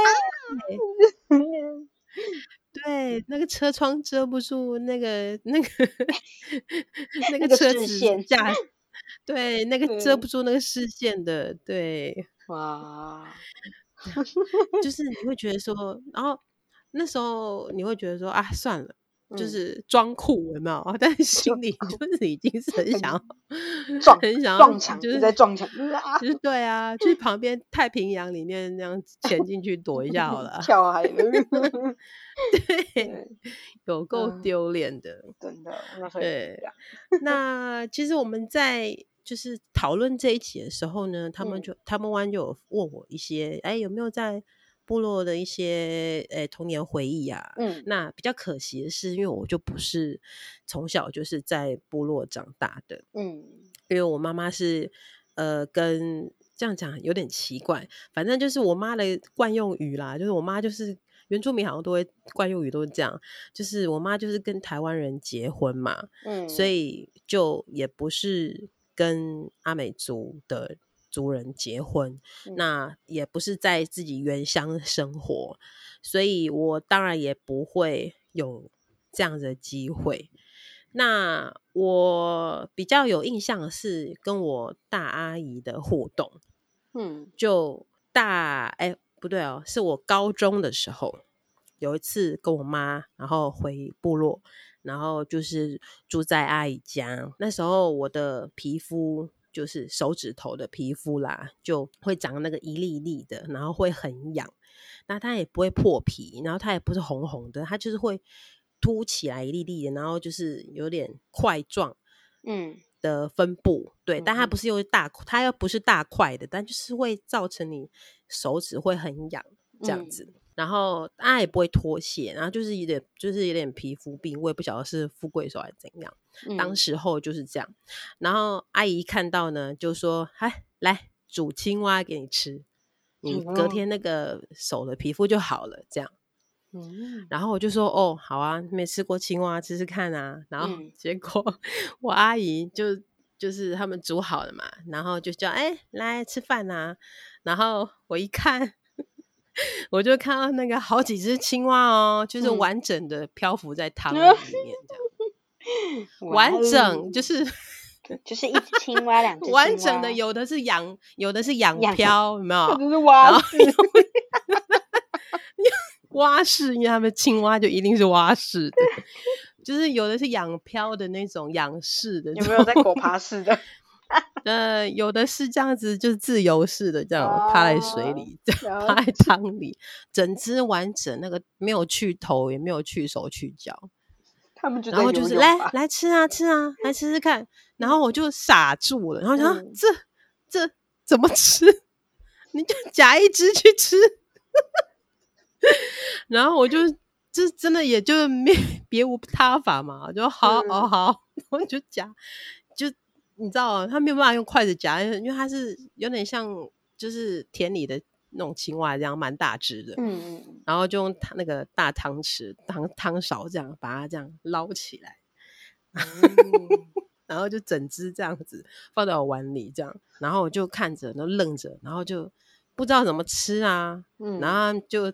Speaker 2: 对，那个车窗遮不住那个那个 那个车子架，对，那个遮不住那个视线的，对，哇，就是你会觉得说，然后那时候你会觉得说啊，算了。就是装酷，有没有？但是心里就是已经是很想
Speaker 1: 撞，
Speaker 2: 很想要
Speaker 1: 撞墙，就是在撞墙。
Speaker 2: 就是对啊，去旁边太平洋里面那样 潜进去躲一下好了。
Speaker 1: 跳海，
Speaker 2: 对，有够丢脸的，
Speaker 1: 真的。
Speaker 2: 对，那其实我们在就是讨论这一期的时候呢，他们就他们湾就有问我一些，哎，有没有在。部落的一些诶、欸、童年回忆啊，嗯，那比较可惜的是，因为我就不是从小就是在部落长大的，嗯，因为我妈妈是呃跟这样讲有点奇怪，反正就是我妈的惯用语啦，就是我妈就是原住民好像都会惯用语都是这样，就是我妈就是跟台湾人结婚嘛，嗯，所以就也不是跟阿美族的。族人结婚，那也不是在自己原乡生活，所以我当然也不会有这样的机会。那我比较有印象的是跟我大阿姨的互动，嗯，就大哎不对哦，是我高中的时候有一次跟我妈，然后回部落，然后就是住在阿姨家。那时候我的皮肤就是手指头的皮肤啦，就会长那个一粒一粒的，然后会很痒。那它也不会破皮，然后它也不是红红的，它就是会凸起来一粒粒的，然后就是有点块状，嗯的分布，嗯、对，但它不是又大，它又不是大块的，但就是会造成你手指会很痒这样子，嗯、然后他也不会脱屑，然后就是有点就是有点皮肤病，我也不晓得是富贵手还是怎样，嗯、当时候就是这样，然后阿姨看到呢，就说：“哎，来煮青蛙给你吃。”你隔天那个手的皮肤就好了，这样。嗯，然后我就说，哦，好啊，没吃过青蛙，吃吃看啊。然后 结果我阿姨就就是他们煮好了嘛，然后就叫哎来吃饭啊。然后我一看，我就看到那个好几只青蛙哦，就是完整的漂浮在汤 里面，这样。完整就是。
Speaker 1: 就是一只青蛙，两 只
Speaker 2: 完整的，有的是仰，有的是仰漂，有没有？
Speaker 1: 就是蛙式，
Speaker 2: 蛙式，因为他们青蛙就一定是蛙式的，就是有的是仰漂的那种仰式的，
Speaker 1: 有没有在狗爬式的？
Speaker 2: 呃，有的是这样子，就是自由式的，这样趴在水里，趴在汤里，整只完整，那个没有去头，也没有去手去脚。
Speaker 1: 他们就
Speaker 2: 然后就是来来吃啊吃啊，来吃吃看。然后我就傻住了，然后想、嗯、这这怎么吃？你就夹一只去吃。然后我就这真的也就没别无他法嘛，就好好好，我、嗯、就夹，就你知道，他没有办法用筷子夹，因为它是有点像就是田里的。那种青蛙这样蛮大只的，嗯嗯，然后就用那个大汤匙、汤汤勺这样把它这样捞起来，嗯、然后就整只这样子放在我碗里，这样，然后我就看着，然后愣着，然后就不知道怎么吃啊，嗯，然后就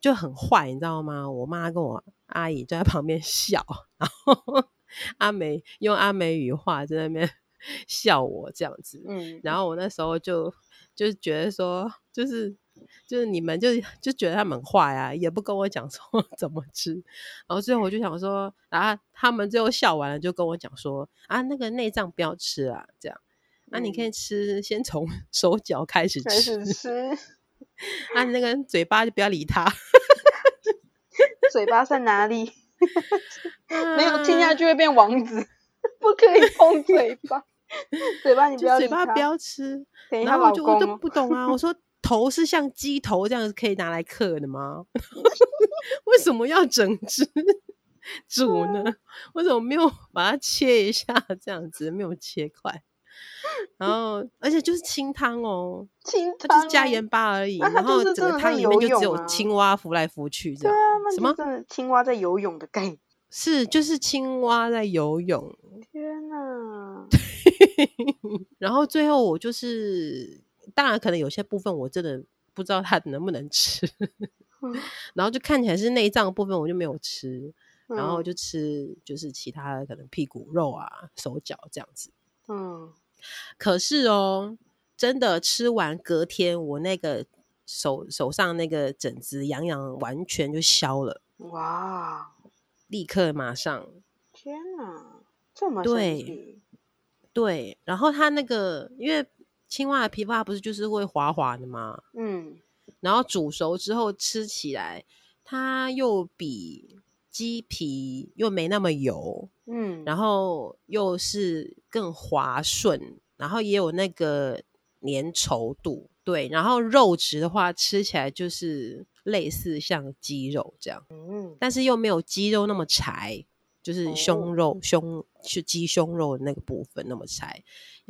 Speaker 2: 就很坏，你知道吗？我妈跟我阿姨就在旁边笑，然后阿美用阿美语话在那边 笑我这样子，嗯，然后我那时候就。就觉得说，就是就是你们就就觉得他们坏啊，也不跟我讲说 怎么吃，然后最后我就想说，然后他们最后笑完了，就跟我讲说啊，那个内脏不要吃啊，这样，那、你可以吃，先从 手脚开始吃，开始吃，啊，那个嘴巴就不要理他，
Speaker 1: 嘴巴在哪里？没有听下去会变王子，不可以碰嘴巴。嘴巴你不要，
Speaker 2: 嘴巴不要吃。然后我就我都不懂啊，我 说头是像鸡头这样子可以拿来刻的吗？为什么要整只煮呢？为什么没有把它切一下这样子？没有切块。然后而且就是清汤哦，
Speaker 1: 清汤，
Speaker 2: 它就是加盐巴而已。然后整个汤里面就只有青蛙浮来浮去这样。什么？
Speaker 1: 青蛙在游泳的概念？
Speaker 2: 是，就是青蛙在游泳。然后最后我就是，当然可能有些部分我真的不知道它能不能吃，然后就看起来是内脏部分我就没有吃，然后就吃就是其他的可能屁股肉啊、手脚这样子。嗯，可是哦，真的吃完隔天我那个手手上那个疹子痒痒完全就消了。哇！立刻马上！
Speaker 1: 天哪，这么神奇！
Speaker 2: 对，然后它那个，因为青蛙的皮肤它不是就是会滑滑的吗？嗯，然后煮熟之后吃起来，它又比鸡皮又没那么油，嗯，然后又是更滑顺，然后也有那个粘稠度，对，然后肉质的话吃起来就是类似像鸡肉这样，嗯，但是又没有鸡肉那么柴。就是胸肉、哦、胸是鸡胸肉的那个部分那么柴，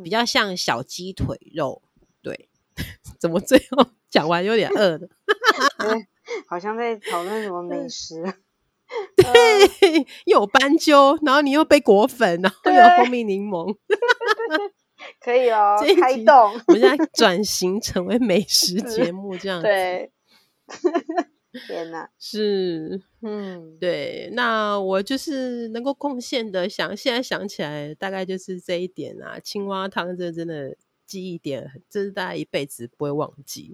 Speaker 2: 比较像小鸡腿肉。对，怎么最后讲完有点饿了？
Speaker 1: 好像在讨论什么美食。
Speaker 2: 对，又有斑鸠，然后你又被裹粉，然后有蜂蜜柠檬。
Speaker 1: 可以哦，开动。
Speaker 2: 我们现在转型成为美食节目这样子。
Speaker 1: 对。天呐，
Speaker 2: 是，嗯，对，那我就是能够贡献的，想现在想起来，大概就是这一点啊。青蛙汤这真的记忆点，这是大家一辈子不会忘记。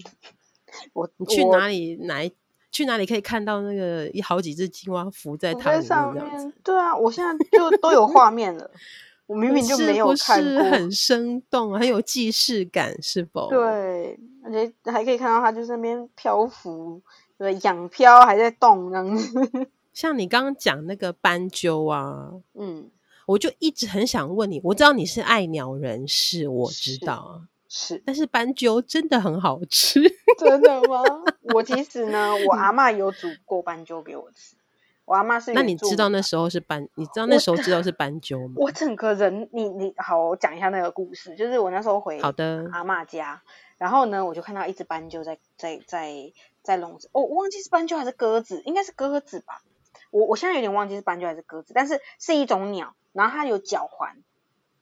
Speaker 1: 我
Speaker 2: 你去哪里哪一去哪里可以看到那个一好几只青蛙浮在汤
Speaker 1: 上面？对啊，我现在就都有画面了。我明明就没有看过，
Speaker 2: 是不是很生动，很有既视感，是否？
Speaker 1: 对，而且还可以看到它就是那边漂浮，对，仰漂还在动这样子。
Speaker 2: 像你刚刚讲那个斑鸠啊，
Speaker 1: 嗯，
Speaker 2: 我就一直很想问你，我知道你是爱鸟人士，我知道
Speaker 1: 啊，是，
Speaker 2: 但是斑鸠真的很好吃，
Speaker 1: 真的吗？我其实呢，我阿嬷有煮过斑鸠给我吃。我阿妈是，
Speaker 2: 那你知道那时候是斑？你知道那时候知道是斑鸠吗？
Speaker 1: 我整个人，你你好，我讲一下那个故事。就是我那时候回
Speaker 2: 好的
Speaker 1: 阿嬷家，然后呢，我就看到一只斑鸠在在在在笼子。哦，我忘记是斑鸠还是鸽子，应该是鸽子吧。我我现在有点忘记是斑鸠还是鸽子，但是是一种鸟，然后它有脚环，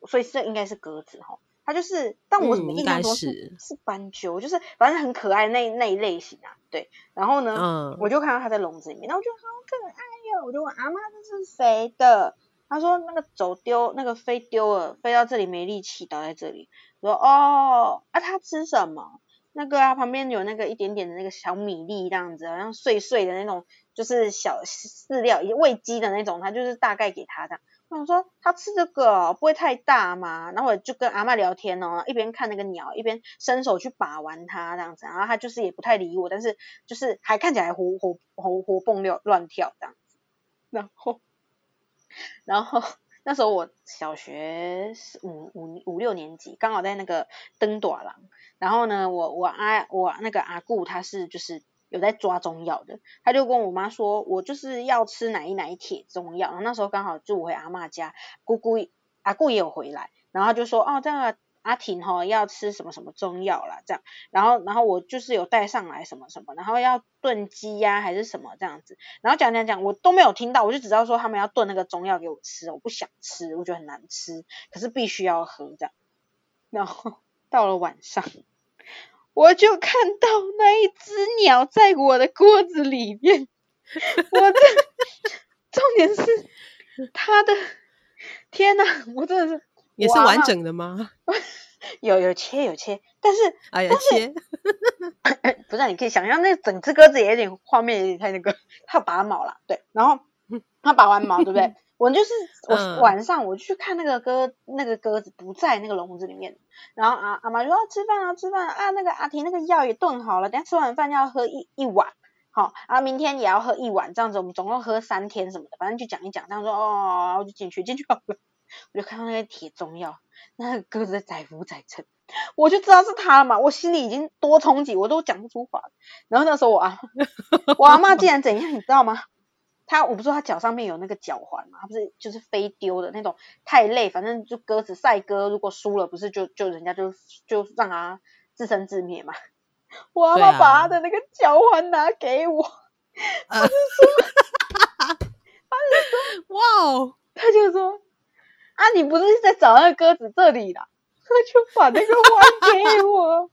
Speaker 1: 所以这应该是鸽子哈。它就是，但我怎么印象中是、嗯、是斑鸠，就是反正很可爱那那一类型啊。对，然后呢，
Speaker 2: 嗯、
Speaker 1: 我就看到它在笼子里面，然后我觉得好可爱哟。我就问阿妈，这是谁的？他说那个走丢，那个飞丢了，飞到这里没力气，倒在这里。我说哦，啊，它吃什么？那个啊，旁边有那个一点点的那个小米粒这样子，好像碎碎的那种，就是小饲料，喂鸡的那种。他就是大概给他的。我想说他吃这个不会太大吗？然后我就跟阿妈聊天哦，一边看那个鸟，一边伸手去把玩它这样子。然后他就是也不太理我，但是就是还看起来活活活活蹦乱乱跳这样。然后，然后那时候我小学五五五六年级，刚好在那个登大人。然后呢，我我阿我那个阿姑她是就是有在抓中药的，她就跟我妈说，我就是要吃哪一哪一帖中药。然后那时候刚好住回阿妈家，姑姑阿姑也有回来，然后就说哦这样。阿婷齁要吃什么什么中药啦，这样，然后然后我就是有带上来什么什么，然后要炖鸡呀还是什么这样子，然后讲讲讲我都没有听到，我就只知道说他们要炖那个中药给我吃，我不想吃，我觉得很难吃，可是必须要喝这样，然后到了晚上，我就看到那一只鸟在我的锅子里面，我的 重点是它的，天哪，我真的是。
Speaker 2: 也是完整的吗？
Speaker 1: 有有切有切，但是
Speaker 2: 哎呀切，
Speaker 1: 不是，你可以想象那整只鸽子也有点画面有点太那个，它拔毛了，对，然后它拔完毛，对不对？我就是我晚上我去看那个鸽，那个鸽子不在那个笼子里面，然后啊阿妈就说吃饭啊吃饭啊，那个阿婷那个药也炖好了，等下吃完饭要喝一一碗，好，然后明天也要喝一碗，这样子我们总共喝三天什么的，反正就讲一讲，这样说哦，然后就进去进去好了。我就看到那个铁中药，那个鸽子在载浮载沉，我就知道是它嘛。我心里已经多冲击，我都讲不出话。然后那时候我啊，我阿妈竟然怎样，你知道吗？他我不是说他脚上面有那个脚环嘛，他不是就是飞丢的那种，太累，反正就鸽子赛鸽，如果输了不是就就人家就就让他自生自灭嘛。我阿妈把他的那个脚环拿给我，他就说，他就说，
Speaker 2: 哇哦，
Speaker 1: 他就说。啊，你不是在找那个鸽子这里啦？他就把那个环给我，我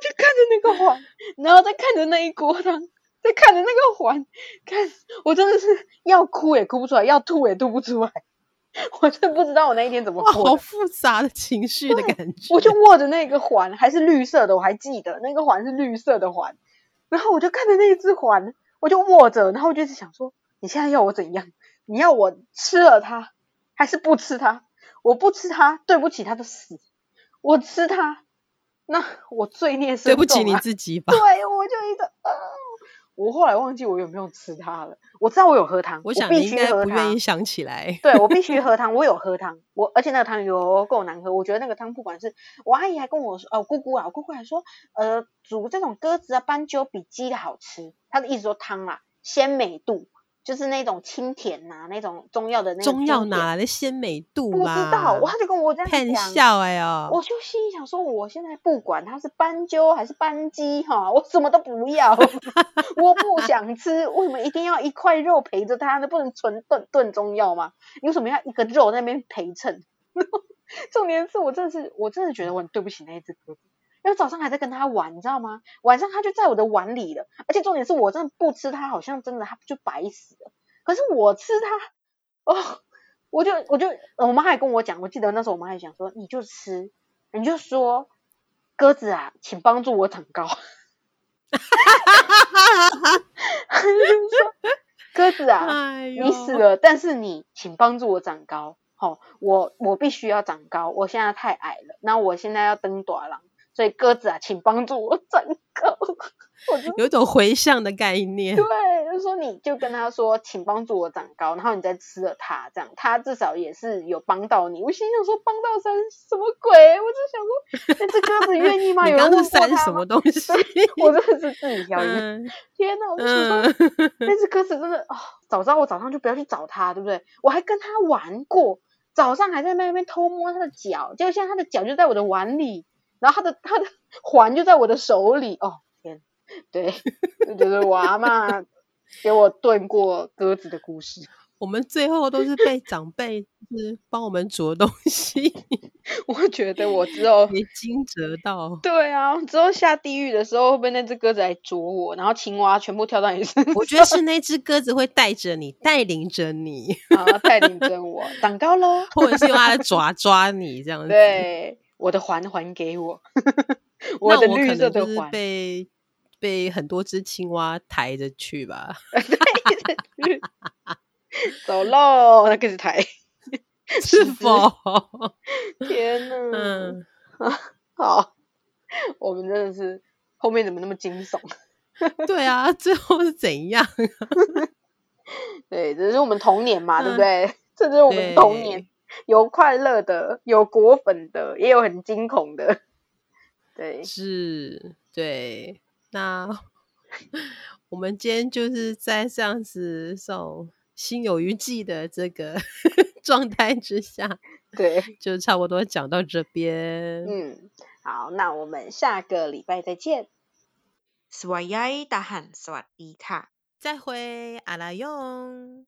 Speaker 1: 就看着那个环，然后再看着那一锅汤，再看着那个环，看我真的是要哭也哭不出来，要吐也吐不出来，我真的不知道我那一天怎么过。
Speaker 2: 好复杂的情绪的感觉。
Speaker 1: 我就握着那个环，还是绿色的，我还记得那个环是绿色的环，然后我就看着那一只环，我就握着，然后我就想说，你现在要我怎样？你要我吃了它？还是不吃它，我不吃它，对不起它的死。我吃它，那我罪孽深重啊。
Speaker 2: 对不起你自己吧。
Speaker 1: 对，我就一直，呃，我后来忘记我有没有吃它了。我知道我有喝汤，
Speaker 2: 我想
Speaker 1: 我必须喝汤。
Speaker 2: 不愿意想起来。
Speaker 1: 对，我必须喝汤，我有喝汤，我而且那个汤有够难喝。我觉得那个汤不管是我阿姨还跟我说，哦，姑姑啊，我姑姑还说，呃，煮这种鸽子啊、斑鸠比鸡的好吃。她的意思说汤啊，鲜美度。就是那种清甜呐、啊，那种中药的那种
Speaker 2: 中药哪来的鲜美度
Speaker 1: 不知道，他就跟我这样讲。
Speaker 2: 笑哎呀，
Speaker 1: 我就心里想说，我现在不管它是斑鸠还是斑鸡哈，我什么都不要，我不想吃。为什么一定要一块肉陪着它呢？不能纯炖炖中药吗？你为什么要一个肉在那边陪衬？重点是我真的是，我真的觉得我很对不起那一只鸽子。因为早上还在跟他玩，你知道吗？晚上他就在我的碗里了，而且重点是我真的不吃它，好像真的它就白死了。可是我吃它，哦，我就我就我妈还跟我讲，我记得那时候我妈还讲说，你就吃，你就说鸽子啊，请帮助我长高。鸽子啊，哎、你死了，但是你请帮助我长高。好、哦，我我必须要长高，我现在太矮了，那我现在要登大人。所以鸽子啊，请帮助我长高。我就
Speaker 2: 有一种回向的概念。
Speaker 1: 对，就是说你就跟他说，请帮助我长高，然后你再吃了它，这样它至少也是有帮到你。我心想说，帮到三什么鬼？我就想说，那只鸽子愿意吗？有人问过他
Speaker 2: 什么东西？
Speaker 1: 我真的是自己挑天哪！我就说，嗯、那只鸽子真的哦，早知道我早上就不要去找它，对不对？我还跟它玩过，早上还在那边偷摸它的脚，结果现在它的脚就在我的碗里。然后他的他的环就在我的手里哦，天，对，就是我阿妈给我炖过鸽子的故事。
Speaker 2: 我们最后都是被长辈是帮我们煮的东西。
Speaker 1: 我觉得我之后
Speaker 2: 没惊蛰到。
Speaker 1: 对啊，之后下地狱的时候会被那只鸽子来啄我，然后青蛙全部跳到你身上。
Speaker 2: 我觉得是那只鸽子会带着你，带领着你，
Speaker 1: 啊，带领着我长高喽，
Speaker 2: 或者是用它的爪抓你这样子。
Speaker 1: 对。我的环还给我，我的绿色的环
Speaker 2: 被被很多只青蛙抬着去吧，
Speaker 1: 走喽，那个是抬，
Speaker 2: 是否？
Speaker 1: 天哪！嗯，好，我们真的是后面怎么那么惊悚？
Speaker 2: 对啊，最后是怎样？
Speaker 1: 对，这是我们童年嘛，对不对？这就是我们童年。有快乐的，有裹粉的，也有很惊恐的。对，
Speaker 2: 是，对。那我们今天就是在这样子这种心有余悸的这个状态之下，
Speaker 1: 对，
Speaker 2: 就差不多讲到这边。
Speaker 1: 嗯，好，那我们下个礼拜再见。สวัสดี大汉，สวัสดีค่ะ，
Speaker 2: 再会，阿拉勇。